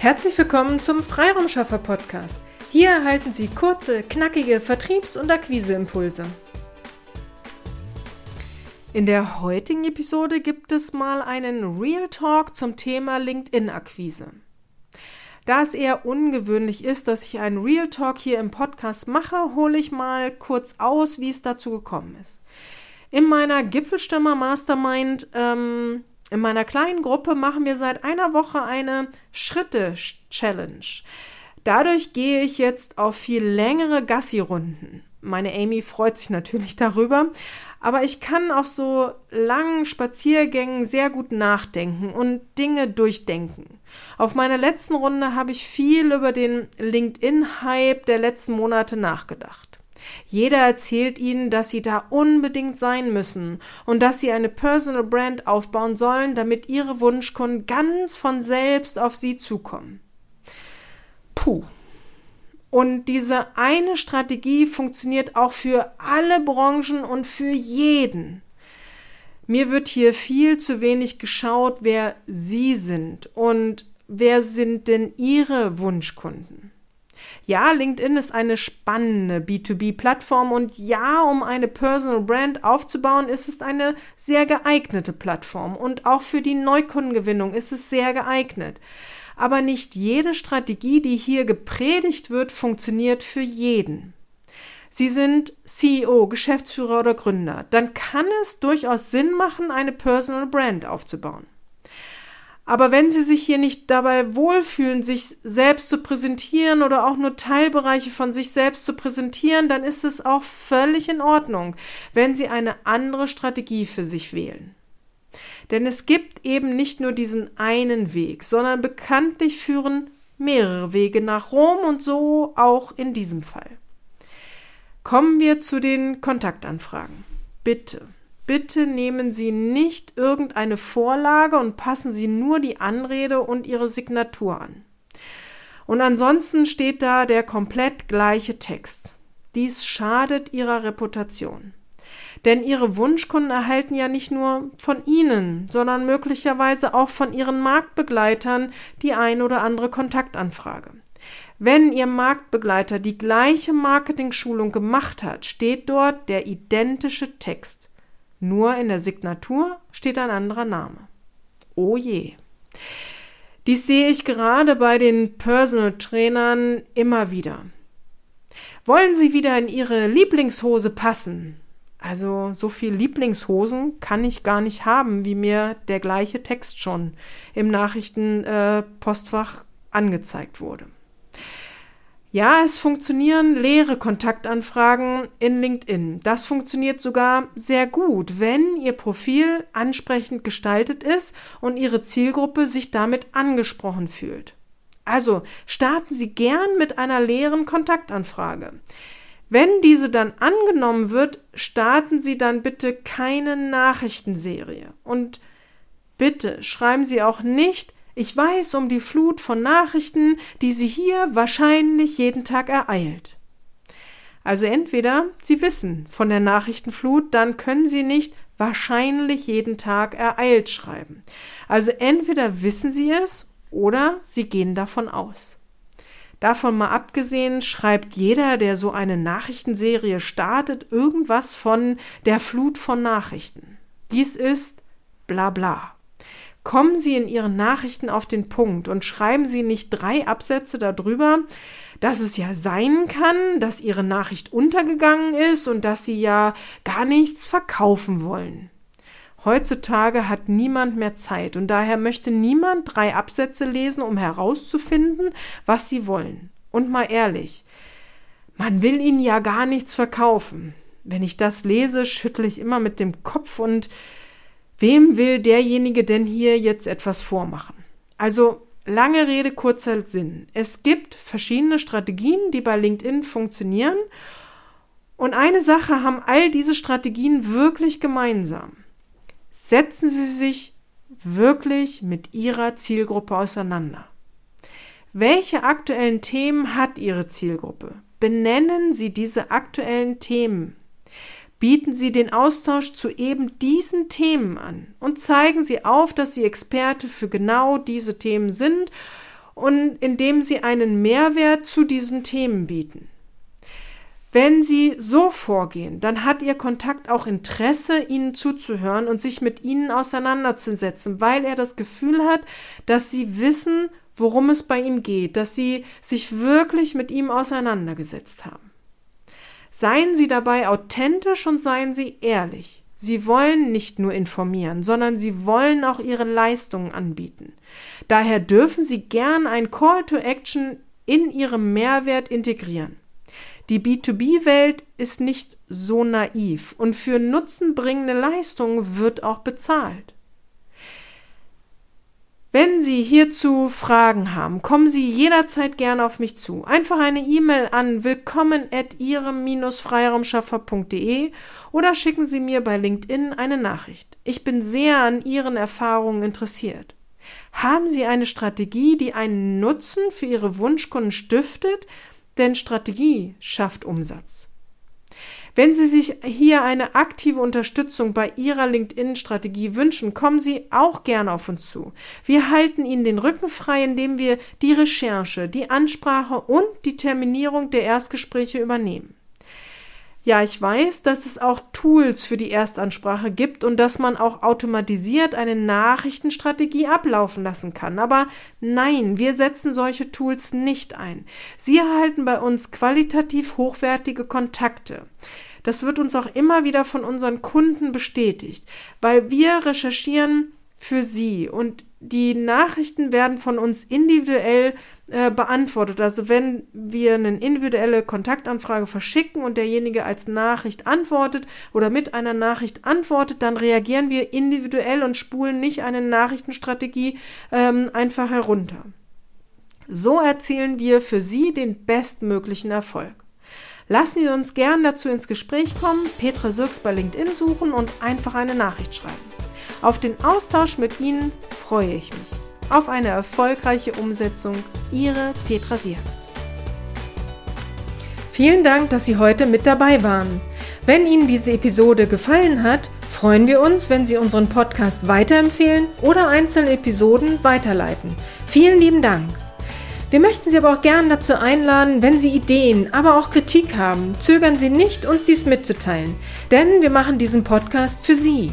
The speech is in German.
Herzlich willkommen zum Freiraumschaffer Podcast. Hier erhalten Sie kurze, knackige Vertriebs- und Akquiseimpulse. In der heutigen Episode gibt es mal einen Real Talk zum Thema LinkedIn-Akquise. Da es eher ungewöhnlich ist, dass ich einen Real Talk hier im Podcast mache, hole ich mal kurz aus, wie es dazu gekommen ist. In meiner Gipfelstürmer Mastermind ähm, in meiner kleinen Gruppe machen wir seit einer Woche eine Schritte-Challenge. Dadurch gehe ich jetzt auf viel längere Gassi-Runden. Meine Amy freut sich natürlich darüber, aber ich kann auf so langen Spaziergängen sehr gut nachdenken und Dinge durchdenken. Auf meiner letzten Runde habe ich viel über den LinkedIn-Hype der letzten Monate nachgedacht. Jeder erzählt ihnen, dass sie da unbedingt sein müssen und dass sie eine Personal Brand aufbauen sollen, damit ihre Wunschkunden ganz von selbst auf sie zukommen. Puh. Und diese eine Strategie funktioniert auch für alle Branchen und für jeden. Mir wird hier viel zu wenig geschaut, wer Sie sind und wer sind denn Ihre Wunschkunden. Ja, LinkedIn ist eine spannende B2B-Plattform und ja, um eine Personal Brand aufzubauen, ist es eine sehr geeignete Plattform und auch für die Neukundengewinnung ist es sehr geeignet. Aber nicht jede Strategie, die hier gepredigt wird, funktioniert für jeden. Sie sind CEO, Geschäftsführer oder Gründer, dann kann es durchaus Sinn machen, eine Personal Brand aufzubauen. Aber wenn Sie sich hier nicht dabei wohlfühlen, sich selbst zu präsentieren oder auch nur Teilbereiche von sich selbst zu präsentieren, dann ist es auch völlig in Ordnung, wenn Sie eine andere Strategie für sich wählen. Denn es gibt eben nicht nur diesen einen Weg, sondern bekanntlich führen mehrere Wege nach Rom und so auch in diesem Fall. Kommen wir zu den Kontaktanfragen. Bitte Bitte nehmen Sie nicht irgendeine Vorlage und passen Sie nur die Anrede und Ihre Signatur an. Und ansonsten steht da der komplett gleiche Text. Dies schadet Ihrer Reputation. Denn Ihre Wunschkunden erhalten ja nicht nur von Ihnen, sondern möglicherweise auch von Ihren Marktbegleitern die ein oder andere Kontaktanfrage. Wenn Ihr Marktbegleiter die gleiche Marketing-Schulung gemacht hat, steht dort der identische Text. Nur in der Signatur steht ein anderer Name. Oh je. Dies sehe ich gerade bei den Personal Trainern immer wieder. Wollen Sie wieder in Ihre Lieblingshose passen? Also so viel Lieblingshosen kann ich gar nicht haben, wie mir der gleiche Text schon im Nachrichtenpostfach äh, angezeigt wurde. Ja, es funktionieren leere Kontaktanfragen in LinkedIn. Das funktioniert sogar sehr gut, wenn Ihr Profil ansprechend gestaltet ist und Ihre Zielgruppe sich damit angesprochen fühlt. Also starten Sie gern mit einer leeren Kontaktanfrage. Wenn diese dann angenommen wird, starten Sie dann bitte keine Nachrichtenserie. Und bitte schreiben Sie auch nicht, ich weiß um die Flut von Nachrichten, die sie hier wahrscheinlich jeden Tag ereilt. Also entweder Sie wissen von der Nachrichtenflut, dann können Sie nicht wahrscheinlich jeden Tag ereilt schreiben. Also entweder wissen Sie es oder Sie gehen davon aus. Davon mal abgesehen, schreibt jeder, der so eine Nachrichtenserie startet, irgendwas von der Flut von Nachrichten. Dies ist bla bla. Kommen Sie in Ihren Nachrichten auf den Punkt und schreiben Sie nicht drei Absätze darüber, dass es ja sein kann, dass Ihre Nachricht untergegangen ist und dass Sie ja gar nichts verkaufen wollen. Heutzutage hat niemand mehr Zeit und daher möchte niemand drei Absätze lesen, um herauszufinden, was sie wollen. Und mal ehrlich, man will ihnen ja gar nichts verkaufen. Wenn ich das lese, schüttle ich immer mit dem Kopf und Wem will derjenige denn hier jetzt etwas vormachen? Also lange Rede, kurzer Sinn. Es gibt verschiedene Strategien, die bei LinkedIn funktionieren. Und eine Sache haben all diese Strategien wirklich gemeinsam. Setzen Sie sich wirklich mit Ihrer Zielgruppe auseinander. Welche aktuellen Themen hat Ihre Zielgruppe? Benennen Sie diese aktuellen Themen bieten Sie den Austausch zu eben diesen Themen an und zeigen Sie auf, dass Sie Experte für genau diese Themen sind und indem Sie einen Mehrwert zu diesen Themen bieten. Wenn Sie so vorgehen, dann hat Ihr Kontakt auch Interesse, Ihnen zuzuhören und sich mit Ihnen auseinanderzusetzen, weil er das Gefühl hat, dass Sie wissen, worum es bei ihm geht, dass Sie sich wirklich mit ihm auseinandergesetzt haben. Seien Sie dabei authentisch und seien Sie ehrlich. Sie wollen nicht nur informieren, sondern Sie wollen auch Ihre Leistungen anbieten. Daher dürfen Sie gern ein Call to Action in Ihrem Mehrwert integrieren. Die B2B-Welt ist nicht so naiv und für nutzenbringende Leistungen wird auch bezahlt. Wenn Sie hierzu Fragen haben, kommen Sie jederzeit gerne auf mich zu. Einfach eine E-Mail an willkommen at ihrem-freiraumschaffer.de oder schicken Sie mir bei LinkedIn eine Nachricht. Ich bin sehr an Ihren Erfahrungen interessiert. Haben Sie eine Strategie, die einen Nutzen für Ihre Wunschkunden stiftet, denn Strategie schafft Umsatz. Wenn Sie sich hier eine aktive Unterstützung bei Ihrer LinkedIn-Strategie wünschen, kommen Sie auch gerne auf uns zu. Wir halten Ihnen den Rücken frei, indem wir die Recherche, die Ansprache und die Terminierung der Erstgespräche übernehmen. Ja, ich weiß, dass es auch Tools für die Erstansprache gibt und dass man auch automatisiert eine Nachrichtenstrategie ablaufen lassen kann. Aber nein, wir setzen solche Tools nicht ein. Sie erhalten bei uns qualitativ hochwertige Kontakte. Das wird uns auch immer wieder von unseren Kunden bestätigt, weil wir recherchieren für Sie und die Nachrichten werden von uns individuell äh, beantwortet. Also wenn wir eine individuelle Kontaktanfrage verschicken und derjenige als Nachricht antwortet oder mit einer Nachricht antwortet, dann reagieren wir individuell und spulen nicht eine Nachrichtenstrategie ähm, einfach herunter. So erzielen wir für Sie den bestmöglichen Erfolg. Lassen Sie uns gern dazu ins Gespräch kommen, Petra Sirks bei LinkedIn suchen und einfach eine Nachricht schreiben. Auf den Austausch mit Ihnen freue ich mich. Auf eine erfolgreiche Umsetzung. Ihre Petra Sierks. Vielen Dank, dass Sie heute mit dabei waren. Wenn Ihnen diese Episode gefallen hat, freuen wir uns, wenn Sie unseren Podcast weiterempfehlen oder einzelne Episoden weiterleiten. Vielen lieben Dank. Wir möchten Sie aber auch gern dazu einladen, wenn Sie Ideen, aber auch Kritik haben, zögern Sie nicht, uns dies mitzuteilen, denn wir machen diesen Podcast für Sie.